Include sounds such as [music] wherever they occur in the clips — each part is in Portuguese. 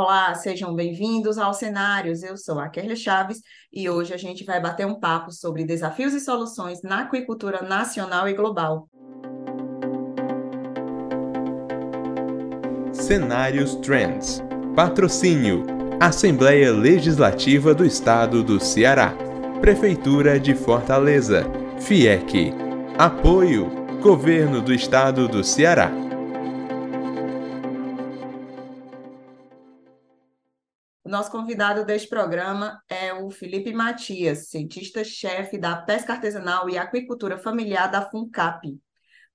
Olá, sejam bem-vindos ao Cenários. Eu sou a Kerlia Chaves e hoje a gente vai bater um papo sobre desafios e soluções na aquicultura nacional e global. Cenários Trends. Patrocínio: Assembleia Legislativa do Estado do Ceará. Prefeitura de Fortaleza. FIEC. Apoio: Governo do Estado do Ceará. O nosso convidado deste programa é o Felipe Matias, cientista-chefe da pesca artesanal e aquicultura familiar da FUNCAP.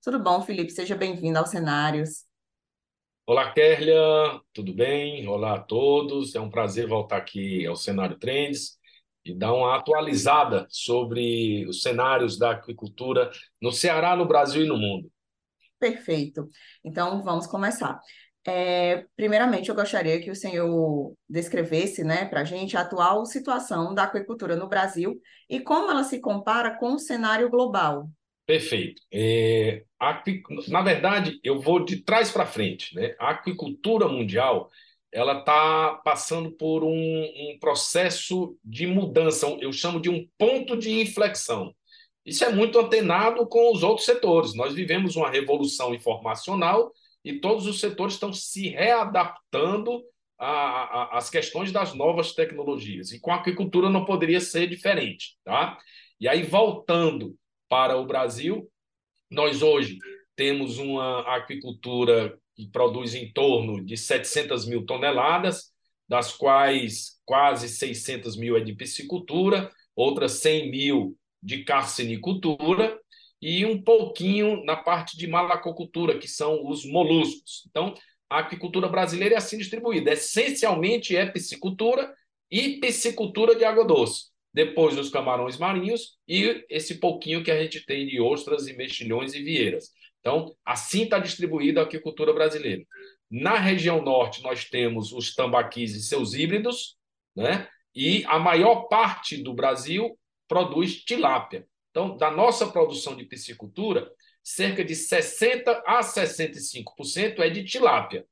Tudo bom, Felipe? Seja bem-vindo aos cenários. Olá, Kerlia, tudo bem? Olá a todos. É um prazer voltar aqui ao Cenário Trends e dar uma atualizada sobre os cenários da aquicultura no Ceará, no Brasil e no mundo. Perfeito. Então, vamos começar. É, primeiramente, eu gostaria que o senhor descrevesse né, para a gente a atual situação da aquicultura no Brasil e como ela se compara com o cenário global. Perfeito. É, na verdade, eu vou de trás para frente. Né? A aquicultura mundial ela está passando por um, um processo de mudança, eu chamo de um ponto de inflexão. Isso é muito antenado com os outros setores. Nós vivemos uma revolução informacional e todos os setores estão se readaptando às questões das novas tecnologias. E com a agricultura não poderia ser diferente. Tá? E aí, voltando para o Brasil, nós hoje temos uma aquicultura que produz em torno de 700 mil toneladas, das quais quase 600 mil é de piscicultura, outras 100 mil de carcinicultura, e um pouquinho na parte de malacocultura, que são os moluscos. Então, a aquicultura brasileira é assim distribuída. Essencialmente é piscicultura e piscicultura de água doce. Depois os camarões marinhos e esse pouquinho que a gente tem de ostras e mexilhões e vieiras. Então, assim está distribuída a aquicultura brasileira. Na região norte, nós temos os tambaquis e seus híbridos, né? e a maior parte do Brasil produz tilápia. Então, da nossa produção de piscicultura, cerca de 60% a 65% é de tilápia.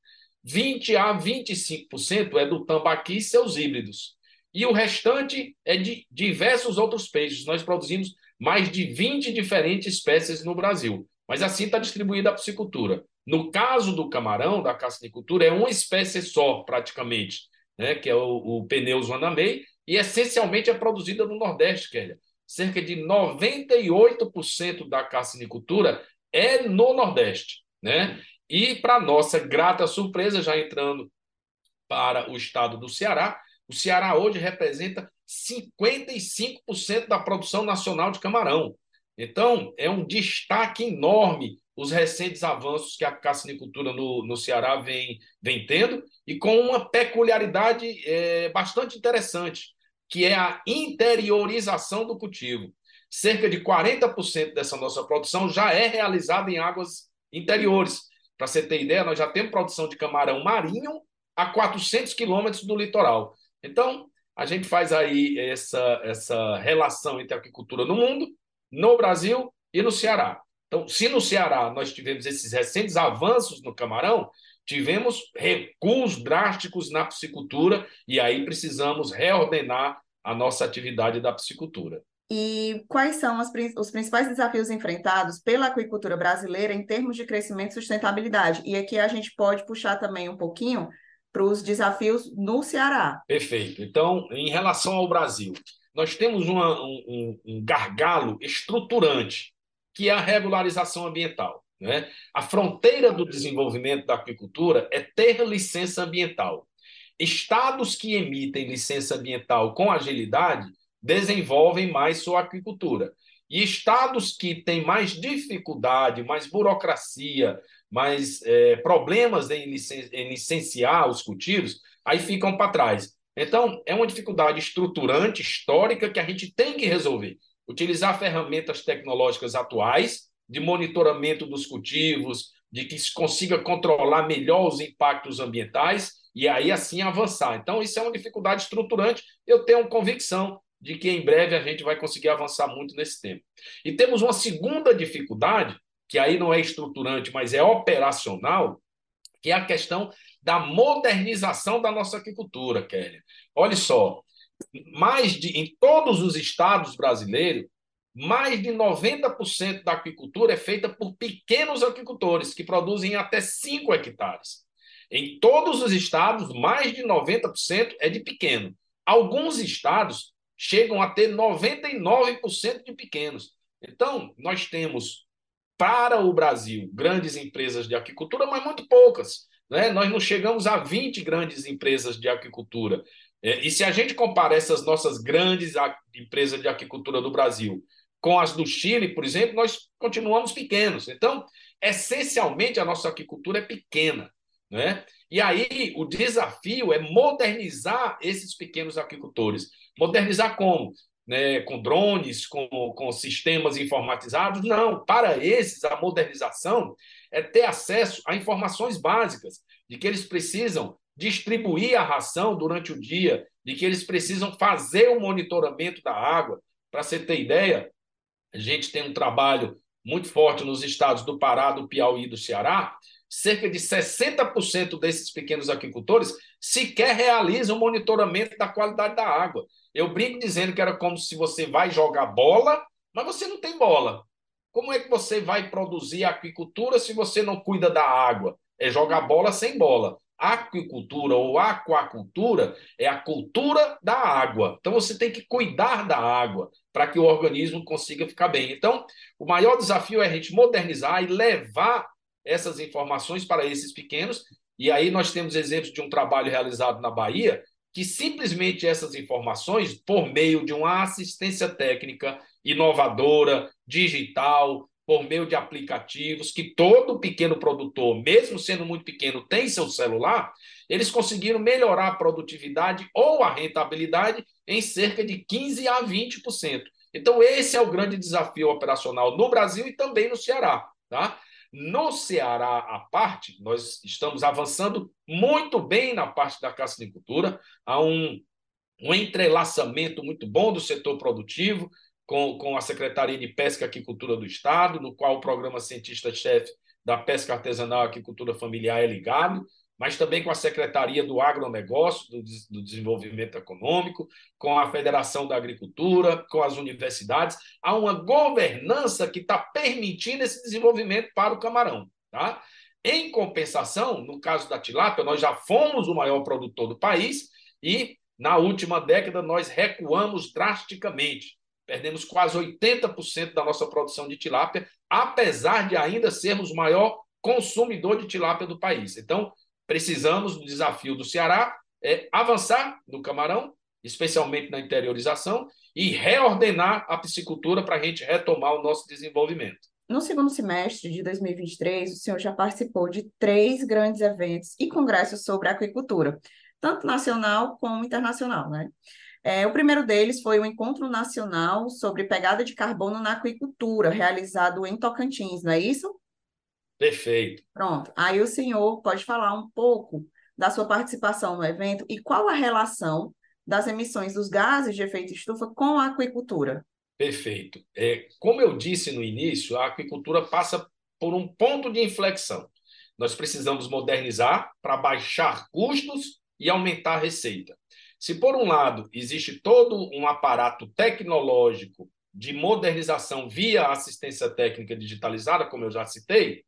20% a 25% é do tambaqui e seus híbridos. E o restante é de diversos outros peixes. Nós produzimos mais de 20 diferentes espécies no Brasil. Mas assim está distribuída a piscicultura. No caso do camarão, da caçanicultura, é uma espécie só, praticamente, né? que é o, o Pneus vanamei, e essencialmente é produzida no Nordeste, Kélia cerca de 98% da carcinicultura é no Nordeste, né? E para nossa grata surpresa, já entrando para o estado do Ceará, o Ceará hoje representa 55% da produção nacional de camarão. Então, é um destaque enorme os recentes avanços que a carcinicultura no, no Ceará vem, vem tendo e com uma peculiaridade é, bastante interessante que é a interiorização do cultivo. Cerca de 40% dessa nossa produção já é realizada em águas interiores. Para você ter ideia, nós já temos produção de camarão marinho a 400 quilômetros do litoral. Então, a gente faz aí essa, essa relação entre a agricultura no mundo, no Brasil e no Ceará. Então, se no Ceará nós tivemos esses recentes avanços no camarão, tivemos recuos drásticos na piscicultura e aí precisamos reordenar a nossa atividade da piscicultura. E quais são as, os principais desafios enfrentados pela aquicultura brasileira em termos de crescimento e sustentabilidade? E aqui a gente pode puxar também um pouquinho para os desafios no Ceará. Perfeito. Então, em relação ao Brasil, nós temos uma, um, um gargalo estruturante, que é a regularização ambiental. Né? A fronteira do desenvolvimento da aquicultura é ter licença ambiental. Estados que emitem licença ambiental com agilidade desenvolvem mais sua aquicultura. E estados que têm mais dificuldade, mais burocracia, mais é, problemas em, licen em licenciar os cultivos, aí ficam para trás. Então, é uma dificuldade estruturante, histórica, que a gente tem que resolver. Utilizar ferramentas tecnológicas atuais de monitoramento dos cultivos, de que se consiga controlar melhor os impactos ambientais e aí assim avançar. Então, isso é uma dificuldade estruturante. Eu tenho convicção de que em breve a gente vai conseguir avançar muito nesse tema. E temos uma segunda dificuldade, que aí não é estruturante, mas é operacional, que é a questão da modernização da nossa agricultura, Kelly. Olha só, mais de em todos os estados brasileiros, mais de 90% da agricultura é feita por pequenos agricultores que produzem até 5 hectares. Em todos os estados, mais de 90% é de pequeno. Alguns estados chegam a ter 99% de pequenos. Então, nós temos para o Brasil grandes empresas de agricultura, mas muito poucas. Né? Nós não chegamos a 20 grandes empresas de agricultura. É, e se a gente compara essas nossas grandes empresas de agricultura do Brasil com as do Chile, por exemplo, nós continuamos pequenos. Então, essencialmente, a nossa agricultura é pequena. Né? E aí, o desafio é modernizar esses pequenos agricultores. Modernizar como? Né, com drones, com, com sistemas informatizados? Não. Para esses, a modernização é ter acesso a informações básicas de que eles precisam distribuir a ração durante o dia, de que eles precisam fazer o monitoramento da água. Para você ter ideia, a gente tem um trabalho muito forte nos estados do Pará, do Piauí e do Ceará. Cerca de 60% desses pequenos agricultores sequer realizam o monitoramento da qualidade da água. Eu brinco dizendo que era como se você vai jogar bola, mas você não tem bola. Como é que você vai produzir aquicultura se você não cuida da água? É jogar bola sem bola. Aquicultura ou aquacultura é a cultura da água. Então você tem que cuidar da água para que o organismo consiga ficar bem. Então, o maior desafio é a gente modernizar e levar essas informações para esses pequenos. E aí nós temos exemplos de um trabalho realizado na Bahia que simplesmente essas informações, por meio de uma assistência técnica inovadora, digital, por meio de aplicativos que todo pequeno produtor, mesmo sendo muito pequeno, tem seu celular, eles conseguiram melhorar a produtividade ou a rentabilidade em cerca de 15 a 20%. Então esse é o grande desafio operacional no Brasil e também no Ceará, tá? No Ceará, a parte, nós estamos avançando muito bem na parte da caçanicultura, há um, um entrelaçamento muito bom do setor produtivo, com, com a Secretaria de Pesca e Aquicultura do Estado, no qual o programa cientista-chefe da pesca artesanal e aquicultura familiar é ligado, mas também com a Secretaria do Agronegócio, do, do Desenvolvimento Econômico, com a Federação da Agricultura, com as universidades. Há uma governança que está permitindo esse desenvolvimento para o camarão. Tá? Em compensação, no caso da tilápia, nós já fomos o maior produtor do país e, na última década, nós recuamos drasticamente. Perdemos quase 80% da nossa produção de tilápia, apesar de ainda sermos o maior consumidor de tilápia do país. Então, precisamos do desafio do Ceará é avançar no camarão, especialmente na interiorização, e reordenar a piscicultura para a gente retomar o nosso desenvolvimento. No segundo semestre de 2023, o senhor já participou de três grandes eventos e congressos sobre aquicultura, tanto nacional como internacional, né? É, o primeiro deles foi o Encontro Nacional sobre Pegada de Carbono na Aquicultura, realizado em Tocantins, não é isso? Perfeito. Pronto. Aí o senhor pode falar um pouco da sua participação no evento e qual a relação das emissões dos gases de efeito estufa com a aquicultura? Perfeito. É, como eu disse no início, a aquicultura passa por um ponto de inflexão. Nós precisamos modernizar para baixar custos e aumentar a receita. Se, por um lado, existe todo um aparato tecnológico de modernização via assistência técnica digitalizada, como eu já citei,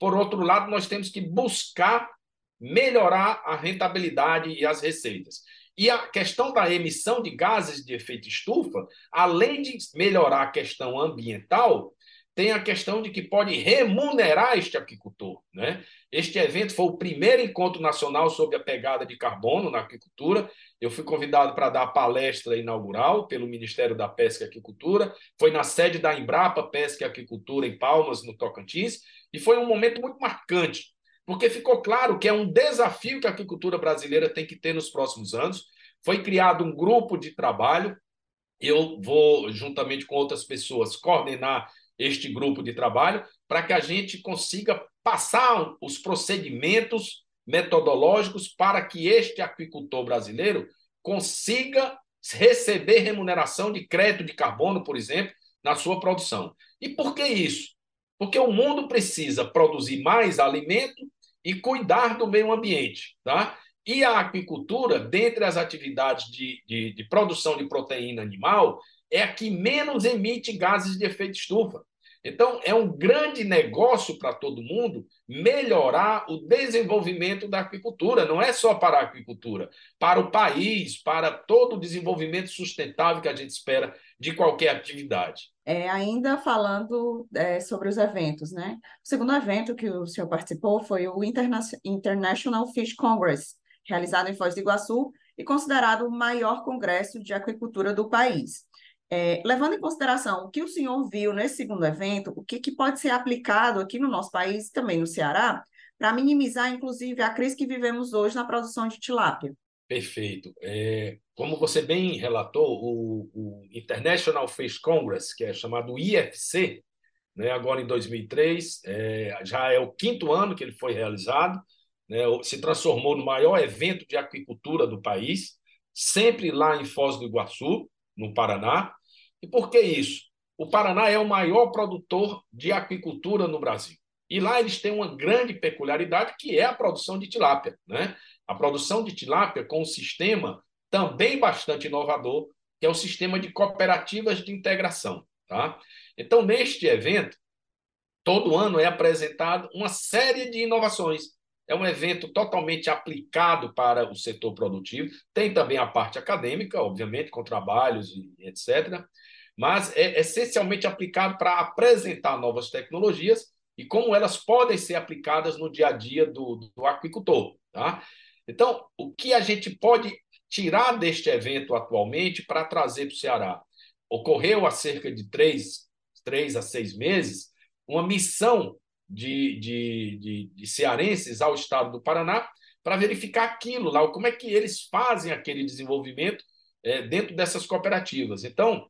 por outro lado, nós temos que buscar melhorar a rentabilidade e as receitas. E a questão da emissão de gases de efeito estufa, além de melhorar a questão ambiental, tem a questão de que pode remunerar este aquicultor. Né? Este evento foi o primeiro encontro nacional sobre a pegada de carbono na aquicultura. Eu fui convidado para dar a palestra inaugural pelo Ministério da Pesca e Aquicultura. Foi na sede da Embrapa Pesca e Aquicultura, em Palmas, no Tocantins. E foi um momento muito marcante, porque ficou claro que é um desafio que a aquicultura brasileira tem que ter nos próximos anos. Foi criado um grupo de trabalho. Eu vou, juntamente com outras pessoas, coordenar este grupo de trabalho para que a gente consiga passar os procedimentos metodológicos para que este aquicultor brasileiro consiga receber remuneração de crédito de carbono, por exemplo, na sua produção. E por que isso? Porque o mundo precisa produzir mais alimento e cuidar do meio ambiente. Tá? E a aquicultura, dentre as atividades de, de, de produção de proteína animal, é a que menos emite gases de efeito estufa. Então, é um grande negócio para todo mundo melhorar o desenvolvimento da aquicultura. Não é só para a aquicultura, para o país, para todo o desenvolvimento sustentável que a gente espera de qualquer atividade. É, ainda falando é, sobre os eventos, né? O segundo evento que o senhor participou foi o Interna International Fish Congress, realizado em Foz do Iguaçu e considerado o maior congresso de aquicultura do país. É, levando em consideração o que o senhor viu nesse segundo evento, o que, que pode ser aplicado aqui no nosso país, também no Ceará, para minimizar, inclusive, a crise que vivemos hoje na produção de tilápia? Perfeito. É, como você bem relatou, o, o, International Fish Congress, que é chamado IFC, né, agora em 2003, é, já é o quinto ano que ele foi realizado, né, se transformou no maior evento de aquicultura do país, sempre lá em Foz do Iguaçu, no Paraná, e por que isso? O Paraná é o maior produtor de aquicultura no Brasil. E lá eles têm uma grande peculiaridade, que é a produção de tilápia. Né? A produção de tilápia com um sistema também bastante inovador, que é o sistema de cooperativas de integração. Tá? Então, neste evento, todo ano é apresentado uma série de inovações. É um evento totalmente aplicado para o setor produtivo. Tem também a parte acadêmica, obviamente, com trabalhos e etc mas é essencialmente aplicado para apresentar novas tecnologias e como elas podem ser aplicadas no dia a dia do, do aquicultor. Tá? Então, o que a gente pode tirar deste evento atualmente para trazer para o Ceará? Ocorreu há cerca de três, três a seis meses uma missão de, de, de, de cearenses ao estado do Paraná para verificar aquilo lá, como é que eles fazem aquele desenvolvimento é, dentro dessas cooperativas. Então,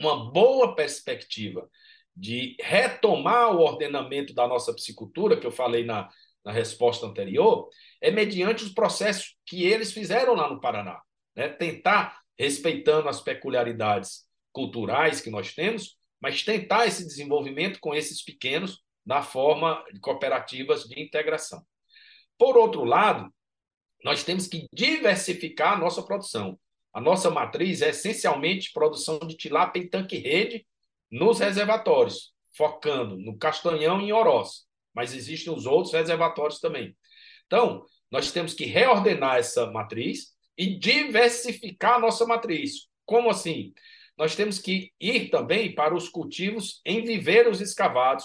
uma boa perspectiva de retomar o ordenamento da nossa psicultura, que eu falei na, na resposta anterior, é mediante os processos que eles fizeram lá no Paraná. Né? Tentar, respeitando as peculiaridades culturais que nós temos, mas tentar esse desenvolvimento com esses pequenos na forma de cooperativas de integração. Por outro lado, nós temos que diversificar a nossa produção. A nossa matriz é essencialmente produção de tilápia em tanque-rede nos reservatórios, focando no Castanhão e em Oroz, mas existem os outros reservatórios também. Então, nós temos que reordenar essa matriz e diversificar a nossa matriz. Como assim? Nós temos que ir também para os cultivos em viveiros escavados,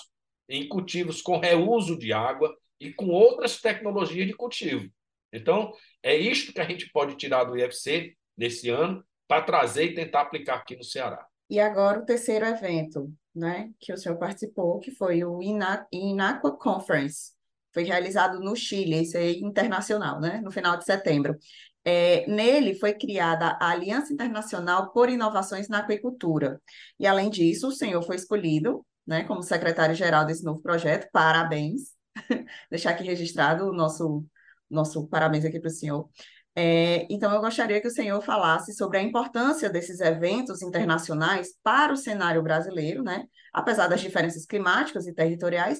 em cultivos com reuso de água e com outras tecnologias de cultivo. Então, é isto que a gente pode tirar do IFC nesse ano para trazer e tentar aplicar aqui no Ceará. E agora o terceiro evento, né, que o senhor participou, que foi o Inaqua Conference, foi realizado no Chile, isso é internacional, né, no final de setembro. É, nele foi criada a Aliança Internacional por Inovações na Aquicultura. E, além disso, o senhor foi escolhido né, como secretário-geral desse novo projeto. Parabéns! [laughs] Deixar aqui registrado o nosso, nosso parabéns aqui para o senhor. É, então, eu gostaria que o senhor falasse sobre a importância desses eventos internacionais para o cenário brasileiro, né? apesar das diferenças climáticas e territoriais,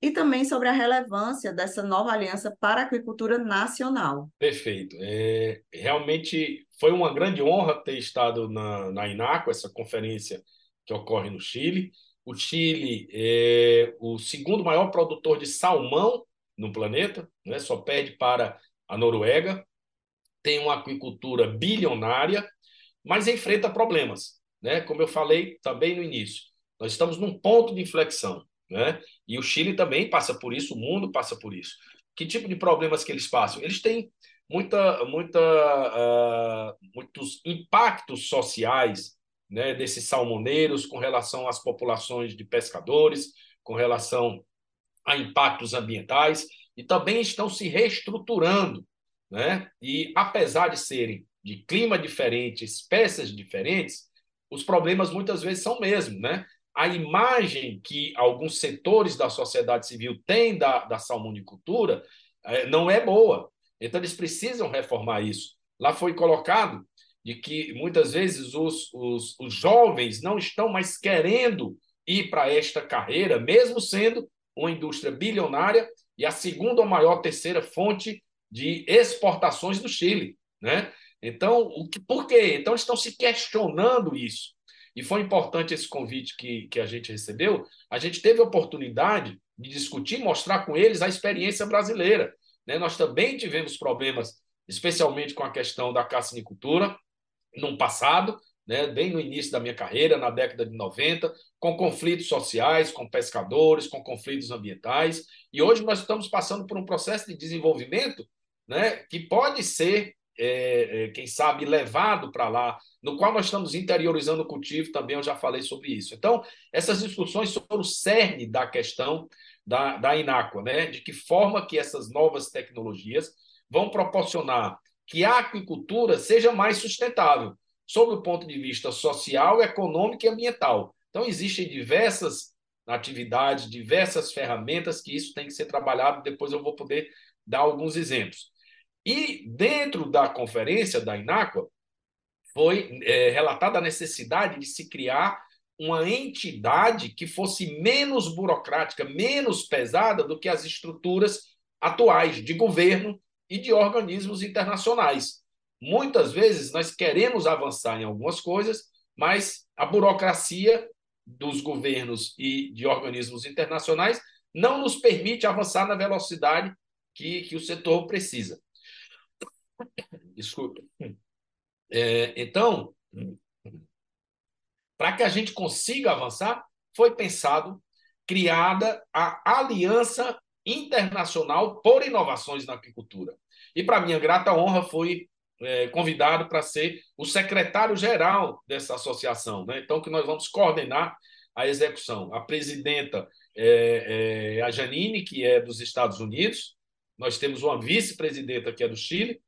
e também sobre a relevância dessa nova aliança para a agricultura nacional. Perfeito. É, realmente foi uma grande honra ter estado na, na INACO, essa conferência que ocorre no Chile. O Chile é o segundo maior produtor de salmão no planeta, né? só perde para a Noruega tem uma aquicultura bilionária, mas enfrenta problemas. Né? Como eu falei também no início, nós estamos num ponto de inflexão. Né? E o Chile também passa por isso, o mundo passa por isso. Que tipo de problemas que eles passam? Eles têm muita, muita, uh, muitos impactos sociais né, desses salmoneiros com relação às populações de pescadores, com relação a impactos ambientais, e também estão se reestruturando né? E apesar de serem de clima diferente, espécies diferentes, os problemas muitas vezes são mesmo, né? A imagem que alguns setores da sociedade civil têm da, da salmonicultura é, não é boa. Então, eles precisam reformar isso. Lá foi colocado de que muitas vezes os, os, os jovens não estão mais querendo ir para esta carreira, mesmo sendo uma indústria bilionária e a segunda ou maior terceira fonte de exportações do Chile. Né? Então, o que, por quê? Então, estão se questionando isso. E foi importante esse convite que, que a gente recebeu. A gente teve a oportunidade de discutir, mostrar com eles a experiência brasileira. Né? Nós também tivemos problemas, especialmente com a questão da cassinicultura, no passado, né, bem no início da minha carreira, na década de 90, com conflitos sociais, com pescadores, com conflitos ambientais. E hoje nós estamos passando por um processo de desenvolvimento né, que pode ser, é, é, quem sabe, levado para lá, no qual nós estamos interiorizando o cultivo, também eu já falei sobre isso. Então, essas discussões sobre o cerne da questão da, da Ináqua, né, de que forma que essas novas tecnologias vão proporcionar que a aquicultura seja mais sustentável sob o ponto de vista social, econômico e ambiental. Então, existem diversas atividades, diversas ferramentas que isso tem que ser trabalhado. Depois eu vou poder dar alguns exemplos. E dentro da conferência da Ináqua, foi é, relatada a necessidade de se criar uma entidade que fosse menos burocrática, menos pesada do que as estruturas atuais de governo e de organismos internacionais. Muitas vezes nós queremos avançar em algumas coisas, mas a burocracia dos governos e de organismos internacionais não nos permite avançar na velocidade que, que o setor precisa. Desculpa. É, então, para que a gente consiga avançar, foi pensado, criada a Aliança Internacional por Inovações na Agricultura. E, para minha grata honra, foi é, convidado para ser o secretário-geral dessa associação. Né? Então, que nós vamos coordenar a execução. A presidenta é, é a Janine, que é dos Estados Unidos, nós temos uma vice-presidenta, que é do Chile,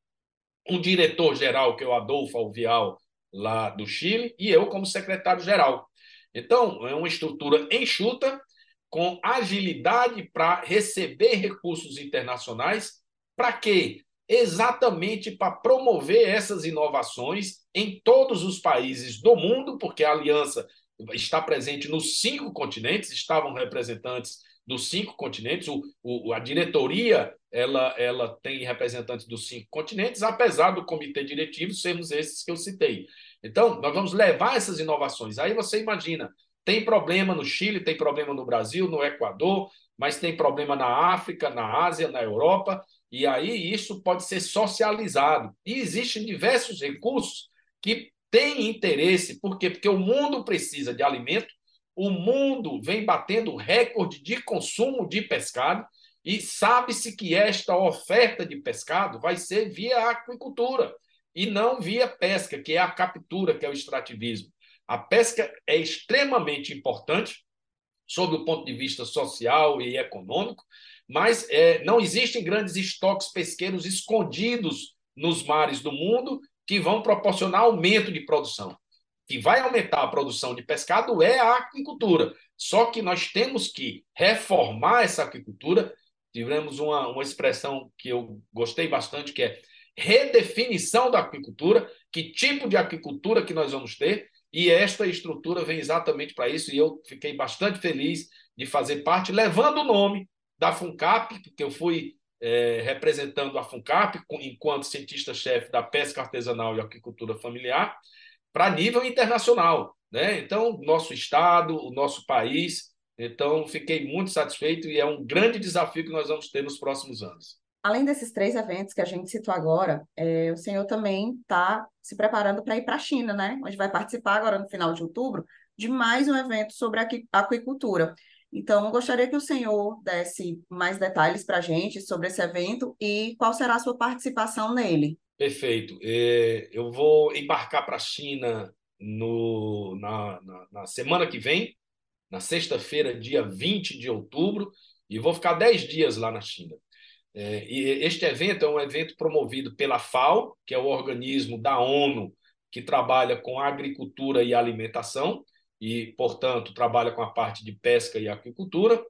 um diretor-geral, que é o Adolfo Alvial, lá do Chile, e eu como secretário-geral. Então, é uma estrutura enxuta, com agilidade para receber recursos internacionais. Para quê? exatamente para promover essas inovações em todos os países do mundo, porque a aliança está presente nos cinco continentes, estavam representantes dos cinco continentes, o, o, a diretoria ela, ela tem representantes dos cinco continentes, apesar do comitê diretivo sermos esses que eu citei. Então, nós vamos levar essas inovações. Aí você imagina, tem problema no Chile, tem problema no Brasil, no Equador, mas tem problema na África, na Ásia, na Europa, e aí isso pode ser socializado. E existem diversos recursos que têm interesse, por quê? Porque o mundo precisa de alimento, o mundo vem batendo recorde de consumo de pescado, e sabe-se que esta oferta de pescado vai ser via aquicultura e não via pesca, que é a captura, que é o extrativismo. A pesca é extremamente importante sob o ponto de vista social e econômico, mas é, não existem grandes estoques pesqueiros escondidos nos mares do mundo que vão proporcionar aumento de produção. Que vai aumentar a produção de pescado é a aquicultura. Só que nós temos que reformar essa aquicultura. Tivemos uma, uma expressão que eu gostei bastante, que é redefinição da aquicultura, que tipo de aquicultura que nós vamos ter, e esta estrutura vem exatamente para isso, e eu fiquei bastante feliz de fazer parte, levando o nome da FUNCAP, porque eu fui é, representando a FUNCAP enquanto cientista-chefe da pesca artesanal e aquicultura familiar, para nível internacional. Né? Então, nosso estado, o nosso país. Então, fiquei muito satisfeito e é um grande desafio que nós vamos ter nos próximos anos. Além desses três eventos que a gente citou agora, é, o senhor também está se preparando para ir para a China, né? Onde vai participar agora no final de outubro de mais um evento sobre aquicultura. Então, gostaria que o senhor desse mais detalhes para a gente sobre esse evento e qual será a sua participação nele. Perfeito. É, eu vou embarcar para a China no, na, na, na, semana que vem, na sexta-feira, dia 20 de outubro, e vou ficar 10 dias lá na China. É, e este evento é um evento promovido pela FAO, que é o organismo da ONU que trabalha com agricultura e alimentação, e, portanto, trabalha com a parte de pesca e aquicultura.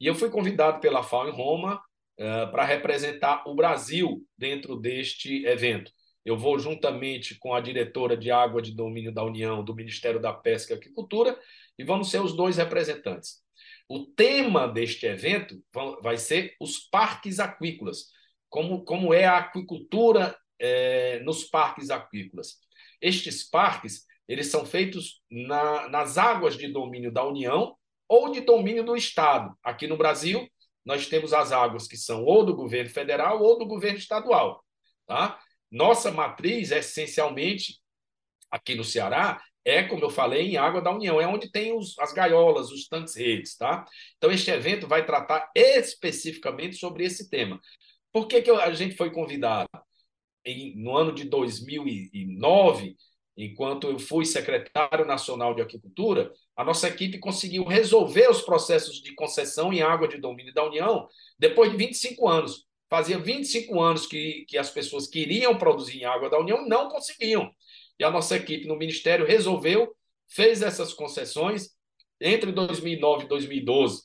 E eu fui convidado pela FAO em Roma uh, para representar o Brasil dentro deste evento. Eu vou juntamente com a diretora de Água de Domínio da União, do Ministério da Pesca e Aquicultura, e vamos ser os dois representantes. O tema deste evento vai ser os parques aquícolas, como, como é a aquicultura é, nos parques aquícolas. Estes parques eles são feitos na, nas águas de domínio da União ou de domínio do Estado. Aqui no Brasil, nós temos as águas que são ou do governo federal ou do governo estadual. Tá? Nossa matriz, essencialmente, aqui no Ceará, é, como eu falei, em água da União, é onde tem os, as gaiolas, os tanques redes, tá? Então, este evento vai tratar especificamente sobre esse tema. Por que, que a gente foi convidado? Em, no ano de 2009, enquanto eu fui secretário nacional de Agricultura, a nossa equipe conseguiu resolver os processos de concessão em água de domínio da União depois de 25 anos. Fazia 25 anos que, que as pessoas queriam produzir em água da União não conseguiam. E a nossa equipe no Ministério resolveu, fez essas concessões. Entre 2009 e 2012,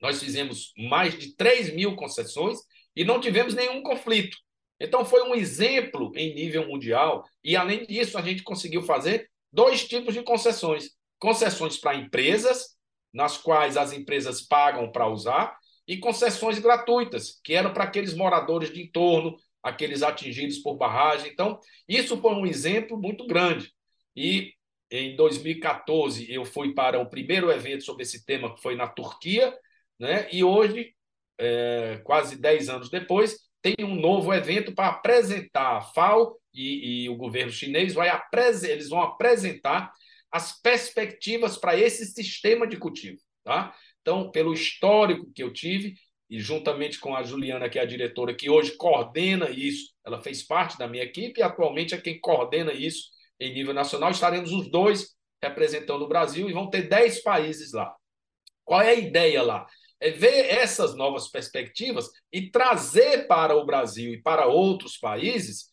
nós fizemos mais de 3 mil concessões e não tivemos nenhum conflito. Então, foi um exemplo em nível mundial. E, além disso, a gente conseguiu fazer dois tipos de concessões: concessões para empresas, nas quais as empresas pagam para usar, e concessões gratuitas, que eram para aqueles moradores de entorno, aqueles atingidos por barragem. Então, isso foi um exemplo muito grande. E em 2014 eu fui para o primeiro evento sobre esse tema, que foi na Turquia, né? e hoje, é, quase 10 anos depois, tem um novo evento para apresentar a FAO e, e o governo chinês vai eles vão apresentar as perspectivas para esse sistema de cultivo. Tá? Então, pelo histórico que eu tive, e juntamente com a Juliana, que é a diretora, que hoje coordena isso, ela fez parte da minha equipe e atualmente é quem coordena isso em nível nacional. Estaremos os dois representando o Brasil e vão ter 10 países lá. Qual é a ideia lá? É ver essas novas perspectivas e trazer para o Brasil e para outros países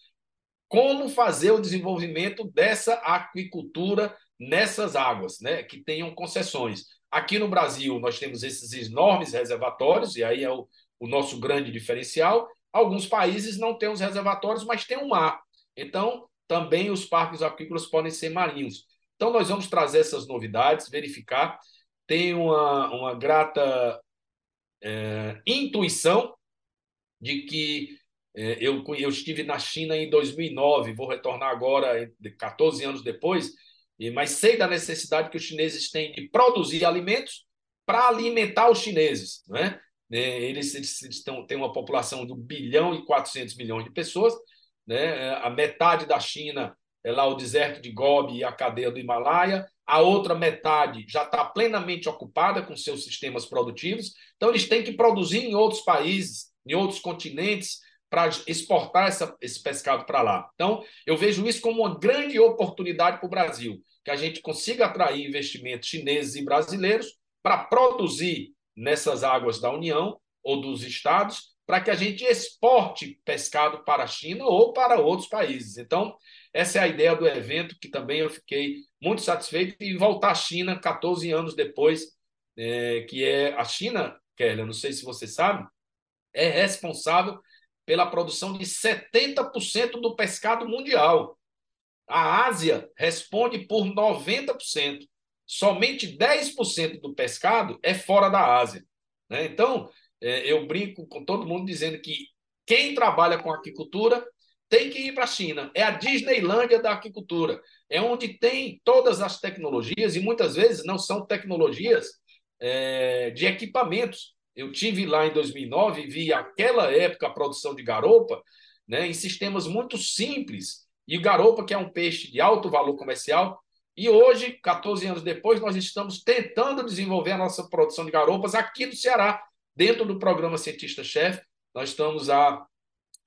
como fazer o desenvolvimento dessa aquicultura nessas águas, né, que tenham concessões. Aqui no Brasil, nós temos esses enormes reservatórios, e aí é o, o nosso grande diferencial. Alguns países não têm os reservatórios, mas têm o um mar. Então, também os parques aquícolas podem ser marinhos. Então, nós vamos trazer essas novidades, verificar. Tem uma, uma grata é, intuição de que é, eu, eu estive na China em 2009, vou retornar agora, 14 anos depois, mas sei da necessidade que os chineses têm de produzir alimentos para alimentar os chineses. Né? Eles, eles, eles têm uma população de 1 bilhão e 400 milhões de pessoas, né? a metade da China é lá o deserto de Gobi e a cadeia do Himalaia, a outra metade já está plenamente ocupada com seus sistemas produtivos, então eles têm que produzir em outros países, em outros continentes, para exportar essa, esse pescado para lá. Então, eu vejo isso como uma grande oportunidade para o Brasil que a gente consiga atrair investimentos chineses e brasileiros para produzir nessas águas da União ou dos estados, para que a gente exporte pescado para a China ou para outros países. Então, essa é a ideia do evento, que também eu fiquei muito satisfeito em voltar à China 14 anos depois, é, que é a China, Kelly, não sei se você sabe, é responsável pela produção de 70% do pescado mundial. A Ásia responde por 90%. Somente 10% do pescado é fora da Ásia. Né? Então, é, eu brinco com todo mundo dizendo que quem trabalha com aquicultura tem que ir para a China. É a Disneylândia da aquicultura. É onde tem todas as tecnologias, e muitas vezes não são tecnologias é, de equipamentos. Eu tive lá em 2009 e vi aquela época a produção de garopa né, em sistemas muito simples e garopa, que é um peixe de alto valor comercial. E hoje, 14 anos depois, nós estamos tentando desenvolver a nossa produção de garopas aqui no Ceará, dentro do programa Cientista-Chefe. Nós estamos há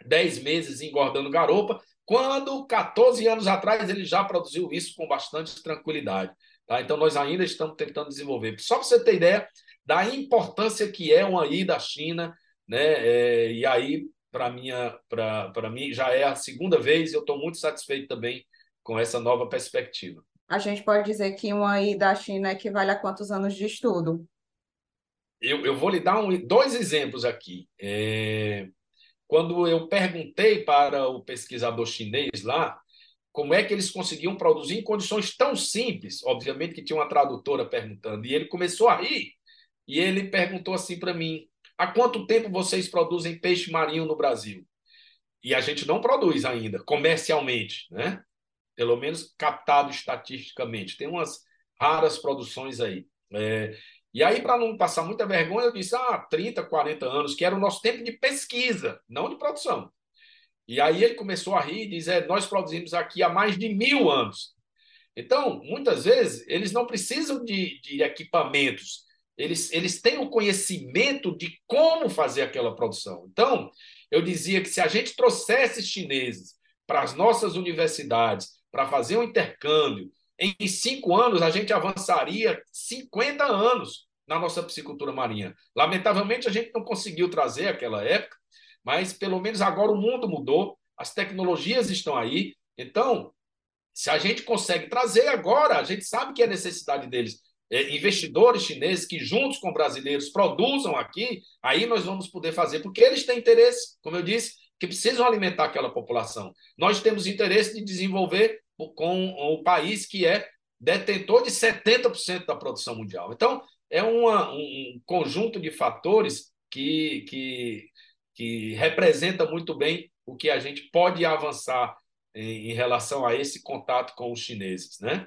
10 meses engordando garopa, quando 14 anos atrás ele já produziu isso com bastante tranquilidade. Tá? Então, nós ainda estamos tentando desenvolver. Só para você ter ideia da importância que é uma ida à China, né? É, e aí para minha para mim já é a segunda vez e eu estou muito satisfeito também com essa nova perspectiva. A gente pode dizer que uma ida à China equivale a quantos anos de estudo? Eu, eu vou lhe dar um, dois exemplos aqui. É, quando eu perguntei para o pesquisador chinês lá como é que eles conseguiam produzir em condições tão simples, obviamente que tinha uma tradutora perguntando, e ele começou a rir e ele perguntou assim para mim: há quanto tempo vocês produzem peixe marinho no Brasil? E a gente não produz ainda, comercialmente, né? Pelo menos captado estatisticamente. Tem umas raras produções aí. É, e aí, para não passar muita vergonha, eu disse: ah, 30, 40 anos, que era o nosso tempo de pesquisa, não de produção. E aí ele começou a rir e dizer: é, nós produzimos aqui há mais de mil anos. Então, muitas vezes, eles não precisam de, de equipamentos, eles, eles têm o conhecimento de como fazer aquela produção. Então, eu dizia que se a gente trouxesse chineses para as nossas universidades para fazer um intercâmbio, em cinco anos a gente avançaria 50 anos na nossa piscicultura marinha. Lamentavelmente, a gente não conseguiu trazer aquela época, mas pelo menos agora o mundo mudou, as tecnologias estão aí. Então, se a gente consegue trazer agora, a gente sabe que é necessidade deles. É, investidores chineses que, juntos com brasileiros, produzam aqui, aí nós vamos poder fazer, porque eles têm interesse, como eu disse, que precisam alimentar aquela população. Nós temos interesse de desenvolver com o país que é detentor de 70% da produção mundial. Então, é uma, um conjunto de fatores que, que, que representa muito bem o que a gente pode avançar em, em relação a esse contato com os chineses, né?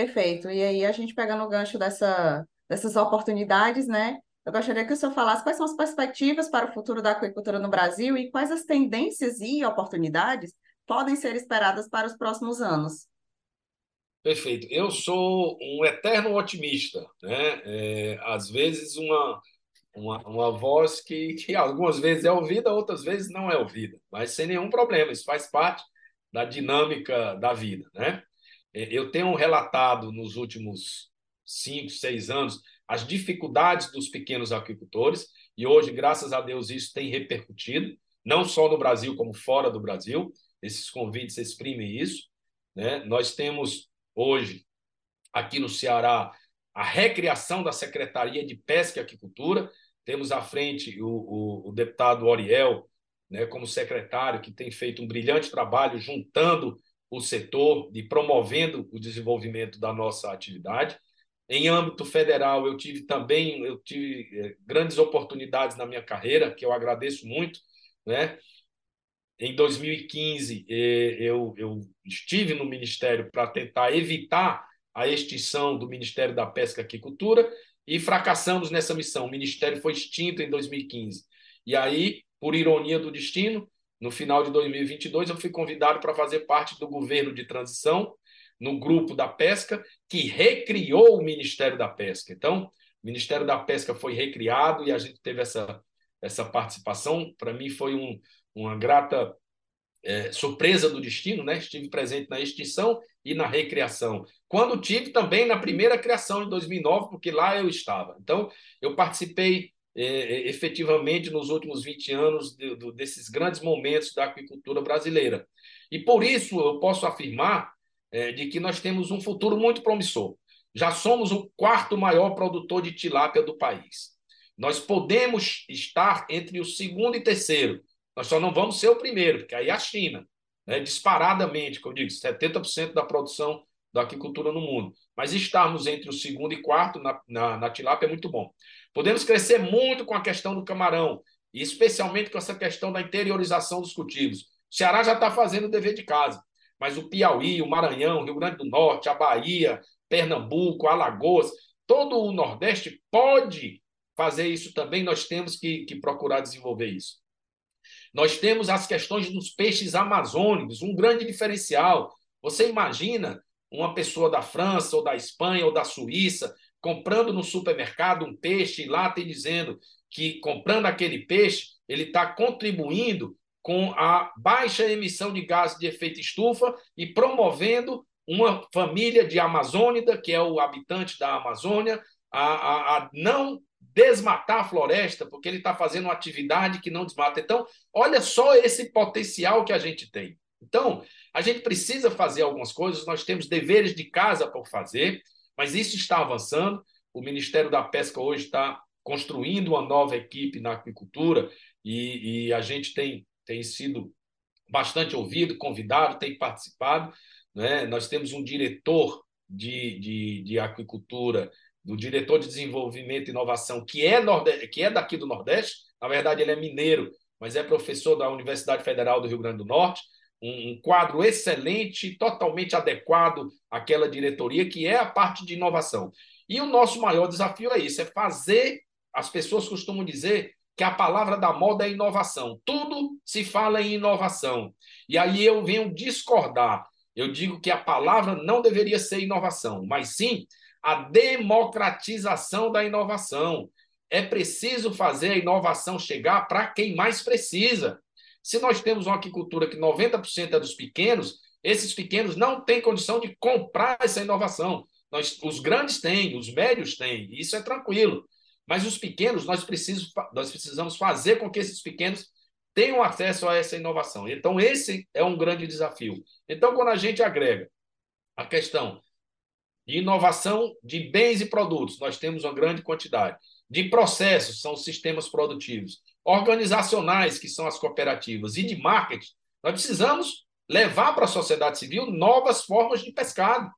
Perfeito. E aí, a gente pegando o gancho dessa, dessas oportunidades, né? Eu gostaria que o senhor falasse quais são as perspectivas para o futuro da aquicultura no Brasil e quais as tendências e oportunidades podem ser esperadas para os próximos anos. Perfeito. Eu sou um eterno otimista, né? É, às vezes uma, uma, uma voz que, que algumas vezes é ouvida, outras vezes não é ouvida, mas sem nenhum problema. Isso faz parte da dinâmica da vida, né? É, eu tenho relatado nos últimos cinco, seis anos as dificuldades dos pequenos agricultores e hoje, graças a Deus, isso tem repercutido, não só no Brasil como fora do Brasil. Esses convites exprimem isso. Né? Nós temos hoje, aqui no Ceará, a recriação da Secretaria de Pesca e Aquicultura. Temos à frente o, o, o deputado Oriel, né, como secretário, que tem feito um brilhante trabalho juntando o setor e promovendo o desenvolvimento da nossa atividade. Em âmbito federal, eu tive também eu tive eh, grandes oportunidades na minha carreira, que eu agradeço muito. Né? Em 2015, eh, eu, eu estive no Ministério para tentar evitar a extinção do Ministério da Pesca e Aquicultura e fracassamos nessa missão. O Ministério foi extinto em 2015. E aí, por ironia do destino, no final de 2022, eu fui convidado para fazer parte do governo de transição no grupo da pesca, que recriou o Ministério da Pesca. Então, o Ministério da Pesca foi recriado e a gente teve essa, essa participação. Para mim, foi um, uma grata é, surpresa do destino, né? Estive presente na extinção e na recriação. Quando tive também na primeira criação, em 2009, porque lá eu estava. Então, eu participei é, é efetivamente nos últimos 20 anos de, de, desses grandes momentos da aquicultura brasileira. E por isso eu posso afirmar é, de que nós temos um futuro muito promissor. Já somos o quarto maior produtor de tilápia do país. Nós podemos estar entre o segundo e terceiro. Nós só não vamos ser o primeiro, porque aí é a China, né, disparadamente, como eu digo, 70% da produção da aquicultura no mundo. Mas estarmos entre o segundo e quarto na, na, na tilápia é muito bom. Podemos crescer muito com a questão do camarão, e especialmente com essa questão da interiorização dos cultivos. O Ceará já está fazendo o dever de casa mas o Piauí, o Maranhão, o Rio Grande do Norte, a Bahia, Pernambuco, Alagoas, todo o Nordeste pode fazer isso também, nós temos que, que procurar desenvolver isso. Nós temos as questões dos peixes amazônicos, um grande diferencial. Você imagina uma pessoa da França, ou da Espanha, ou da Suíça, comprando no supermercado um peixe e lá tem dizendo que comprando aquele peixe, ele está contribuindo com a baixa emissão de gases de efeito estufa e promovendo uma família de amazônida, que é o habitante da Amazônia, a, a, a não desmatar a floresta, porque ele está fazendo uma atividade que não desmata. Então, olha só esse potencial que a gente tem. Então, a gente precisa fazer algumas coisas, nós temos deveres de casa por fazer, mas isso está avançando. O Ministério da Pesca hoje está construindo uma nova equipe na aquicultura e, e a gente tem tem sido bastante ouvido, convidado, tem participado. Né? Nós temos um diretor de, de, de aquicultura do diretor de desenvolvimento e inovação, que é, norde... que é daqui do Nordeste, na verdade ele é mineiro, mas é professor da Universidade Federal do Rio Grande do Norte, um, quadro excelente, totalmente adequado àquela diretoria, que é a parte de inovação. E o nosso maior desafio é isso, é fazer, as pessoas costumam dizer que a palavra da moda é inovação. Tudo se fala em inovação. E aí eu venho discordar. Eu digo que a palavra não deveria ser inovação, mas sim a democratização da inovação. É preciso fazer a inovação chegar para quem mais precisa. Se nós temos uma aquicultura que 90% é dos pequenos, esses pequenos não têm condição de comprar essa inovação. Nós, os grandes têm, os médios têm, isso é tranquilo. Mas os pequenos, nós, precisamos, nós precisamos fazer com que esses pequenos tenham acesso a essa inovação. Então, esse é um grande desafio. Então, quando a gente agrega a questão de inovação de bens e produtos, nós temos uma grande quantidade. De processos, são sistemas produtivos. Organizacionais, que são as cooperativas. E de marketing, nós precisamos levar para a sociedade civil novas formas de pescado.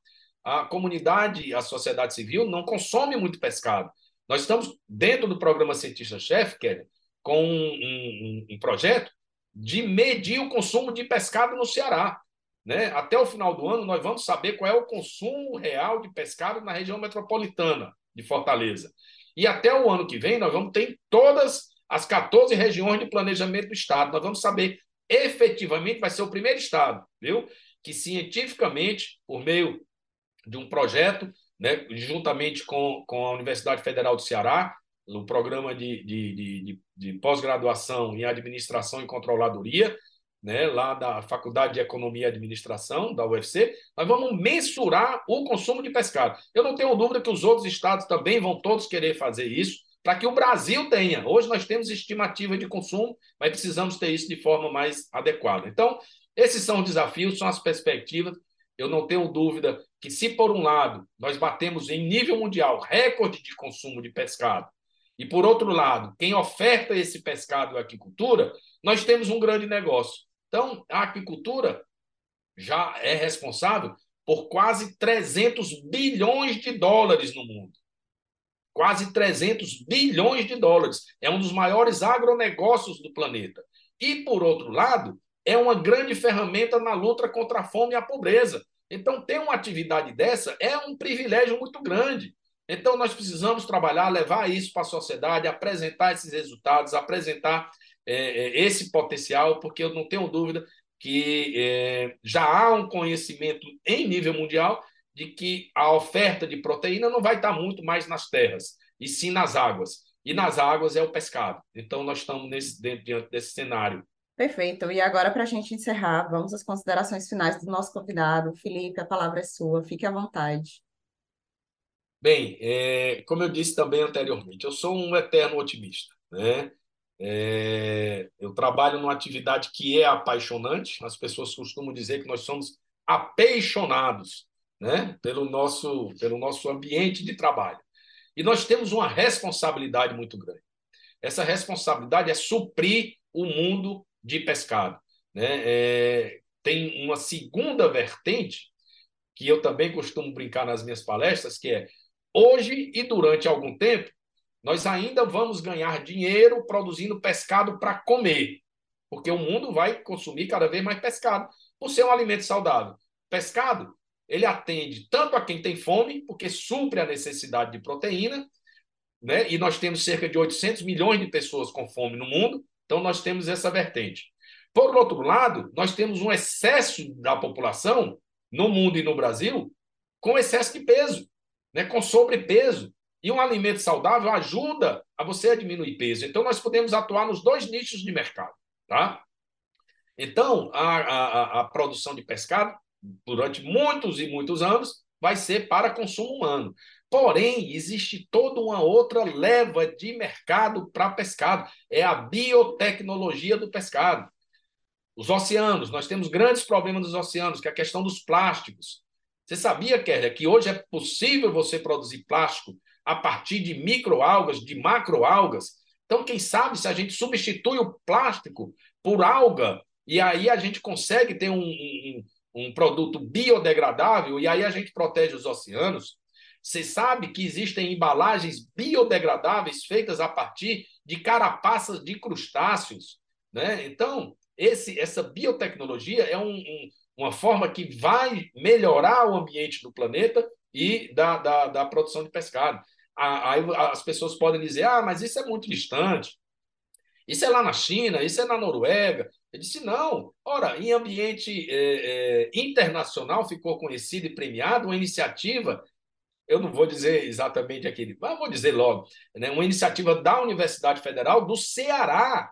A comunidade, a sociedade civil, não consome muito pescado. Nós estamos dentro do programa Cientista-Chefe, Kelly, com um, um, um projeto de medir o consumo de pescado no Ceará. Né? Até o final do ano, nós vamos saber qual é o consumo real de pescado na região metropolitana de Fortaleza. E até o ano que vem, nós vamos ter todas as 14 regiões de planejamento do Estado. Nós vamos saber efetivamente, vai ser o primeiro Estado, viu? Que cientificamente, por meio de um projeto, né, juntamente com, com a Universidade Federal do Ceará, no programa de, de, de, de pós-graduação em administração e controladoria, né, lá da Faculdade de Economia e Administração, da UFC, nós vamos mensurar o consumo de pescado. Eu não tenho dúvida que os outros estados também vão todos querer fazer isso, para que o Brasil tenha. Hoje nós temos estimativa de consumo, mas precisamos ter isso de forma mais adequada. Então, esses são os desafios, são as perspectivas. Eu não tenho dúvida que, se por um lado nós batemos em nível mundial recorde de consumo de pescado, e por outro lado, quem oferta esse pescado a aquicultura, nós temos um grande negócio. Então, a aquicultura já é responsável por quase 300 bilhões de dólares no mundo. Quase 300 bilhões de dólares. É um dos maiores agronegócios do planeta. E, por outro lado, é uma grande ferramenta na luta contra a fome e a pobreza. Então, ter uma atividade dessa é um privilégio muito grande. Então, nós precisamos trabalhar, levar isso para a sociedade, apresentar esses resultados, apresentar é, é, esse potencial, porque eu não tenho dúvida que é, já há um conhecimento em nível mundial de que a oferta de proteína não vai estar muito mais nas terras, e sim nas águas. E nas águas é o pescado. Então, nós estamos nesse, dentro, diante desse cenário. Perfeito. E agora, para a gente encerrar, vamos às considerações finais do nosso convidado. Felipe, a palavra é sua. Fique à vontade. Bem, é, como eu disse também anteriormente, eu sou um eterno otimista. Né? É, eu trabalho numa atividade que é apaixonante. As pessoas costumam dizer que nós somos apaixonados né, pelo, nosso, pelo nosso ambiente de trabalho. E nós temos uma responsabilidade muito grande. Essa responsabilidade é suprir o mundo de pescado. Né? É, tem uma segunda vertente que eu também costumo brincar nas minhas palestras, que é hoje e durante algum tempo nós ainda vamos ganhar dinheiro produzindo pescado para comer, porque o mundo vai consumir cada vez mais pescado, por ser um alimento saudável. Pescado, ele atende tanto a quem tem fome, porque supre a necessidade de proteína, né? e nós temos cerca de 800 milhões de pessoas com fome no mundo, então nós temos essa vertente. Por outro lado, nós temos um excesso da população no mundo e no Brasil com excesso de peso, né? com sobrepeso. E um alimento saudável ajuda a você a diminuir peso. Então, nós podemos atuar nos dois nichos de mercado. Tá? Então, a, a, a produção de pescado, durante muitos e muitos anos, vai ser para consumo humano. Porém, existe toda uma outra leva de mercado para pescado. É a biotecnologia do pescado. Os oceanos, nós temos grandes problemas nos oceanos, que é a questão dos plásticos. Você sabia, Kelly, que hoje é possível você produzir plástico a partir de microalgas, de macroalgas. Então, quem sabe se a gente substitui o plástico por alga e aí a gente consegue ter um, um, um produto biodegradável e aí a gente protege os oceanos. Você sabe que existem embalagens biodegradáveis feitas a partir de carapaças de crustáceos. Né? Então, esse, essa biotecnologia é um, um, uma forma que vai melhorar o ambiente do planeta e da, da, da produção de pescado. Aí as pessoas podem dizer: ah, mas isso é muito distante. Isso é lá na China, isso é na Noruega. Eu disse: não. Ora, em ambiente é, é, internacional ficou conhecida e premiada uma iniciativa, eu não vou dizer exatamente aquele, mas vou dizer logo, né, uma iniciativa da Universidade Federal do Ceará,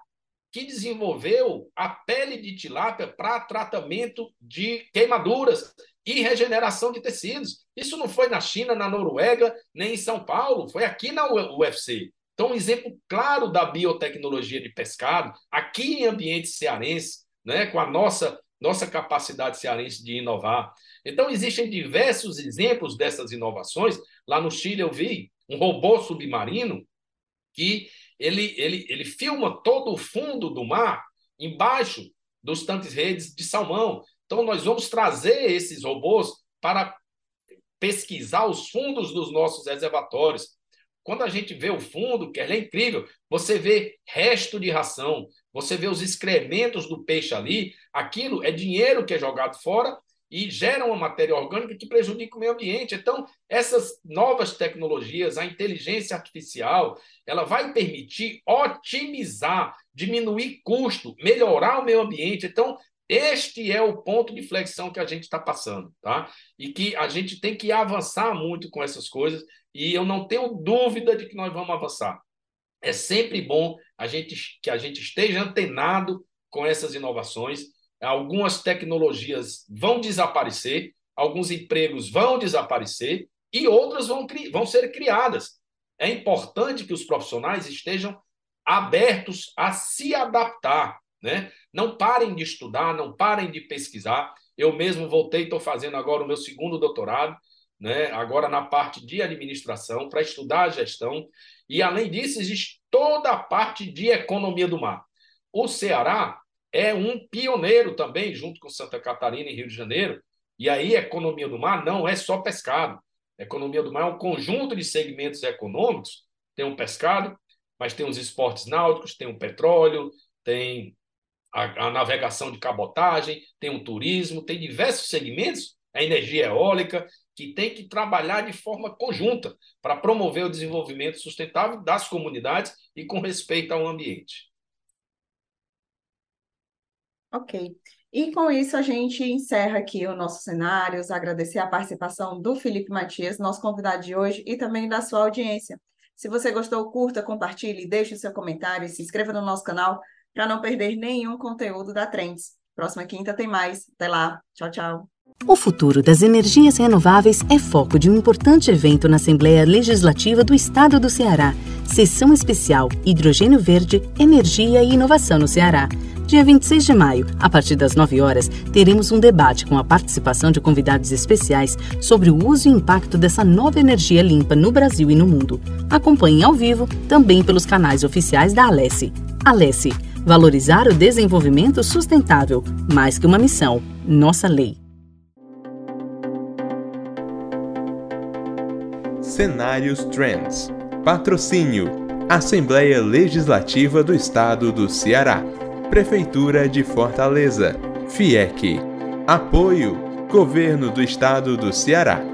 que desenvolveu a pele de tilápia para tratamento de queimaduras e regeneração de tecidos. Isso não foi na China, na Noruega, nem em São Paulo, foi aqui na UFC. Então, um exemplo claro da biotecnologia de pescado, aqui em ambiente cearense, né, com a nossa, nossa capacidade cearense de inovar. Então, existem diversos exemplos dessas inovações. Lá no Chile, eu vi um robô submarino que ele, ele, ele filma todo o fundo do mar embaixo dos tanques redes de salmão. Então, nós vamos trazer esses robôs para pesquisar os fundos dos nossos reservatórios. Quando a gente vê o fundo, que é incrível, você vê resto de ração, você vê os excrementos do peixe ali, aquilo é dinheiro que é jogado fora e gera uma matéria orgânica que prejudica o meio ambiente. Então, essas novas tecnologias, a inteligência artificial, ela vai permitir otimizar, diminuir custo, melhorar o meio ambiente. Então, este é o ponto de flexão que a gente está passando, tá? E que a gente tem que avançar muito com essas coisas, e eu não tenho dúvida de que nós vamos avançar. É sempre bom a gente, que a gente esteja antenado com essas inovações. Algumas tecnologias vão desaparecer, alguns empregos vão desaparecer e outras vão, vão ser criadas. É importante que os profissionais estejam abertos a se adaptar né? Não parem de estudar, não parem de pesquisar. Eu mesmo voltei, estou fazendo agora o meu segundo doutorado, né? agora na parte de administração, para estudar a gestão. E, além disso, existe toda a parte de economia do mar. O Ceará é um pioneiro também, junto com Santa Catarina e Rio de Janeiro. E aí, economia do mar não é só pescado. economia do mar é um conjunto de segmentos econômicos. Tem o pescado, mas tem os esportes náuticos, tem o petróleo, tem a, a navegação de cabotagem, tem o turismo, tem diversos segmentos, a energia eólica, que tem que trabalhar de forma conjunta para promover o desenvolvimento sustentável das comunidades e com respeito ao ambiente. Ok. E com isso a gente encerra aqui o nosso cenário, agradecer a participação do Felipe Matias, nosso convidado de hoje, e também da sua audiência. Se você gostou, curta, compartilhe, deixe seu comentário, se inscreva no nosso canal para não perder nenhum conteúdo da Trends. Próxima quinta tem mais. Até lá. Tchau, tchau. O futuro das energias renováveis é foco de um importante evento na Assembleia Legislativa do Estado do Ceará. Sessão especial Hidrogênio Verde, Energia e Inovação no Ceará. Dia 26 de maio, a partir das 9 horas, teremos um debate com a participação de convidados especiais sobre o uso e impacto dessa nova energia limpa no Brasil e no mundo. Acompanhe ao vivo também pelos canais oficiais da Alesse. Alesse Valorizar o desenvolvimento sustentável, mais que uma missão, nossa lei. Cenários Trends. Patrocínio: Assembleia Legislativa do Estado do Ceará. Prefeitura de Fortaleza. FIEC. Apoio: Governo do Estado do Ceará.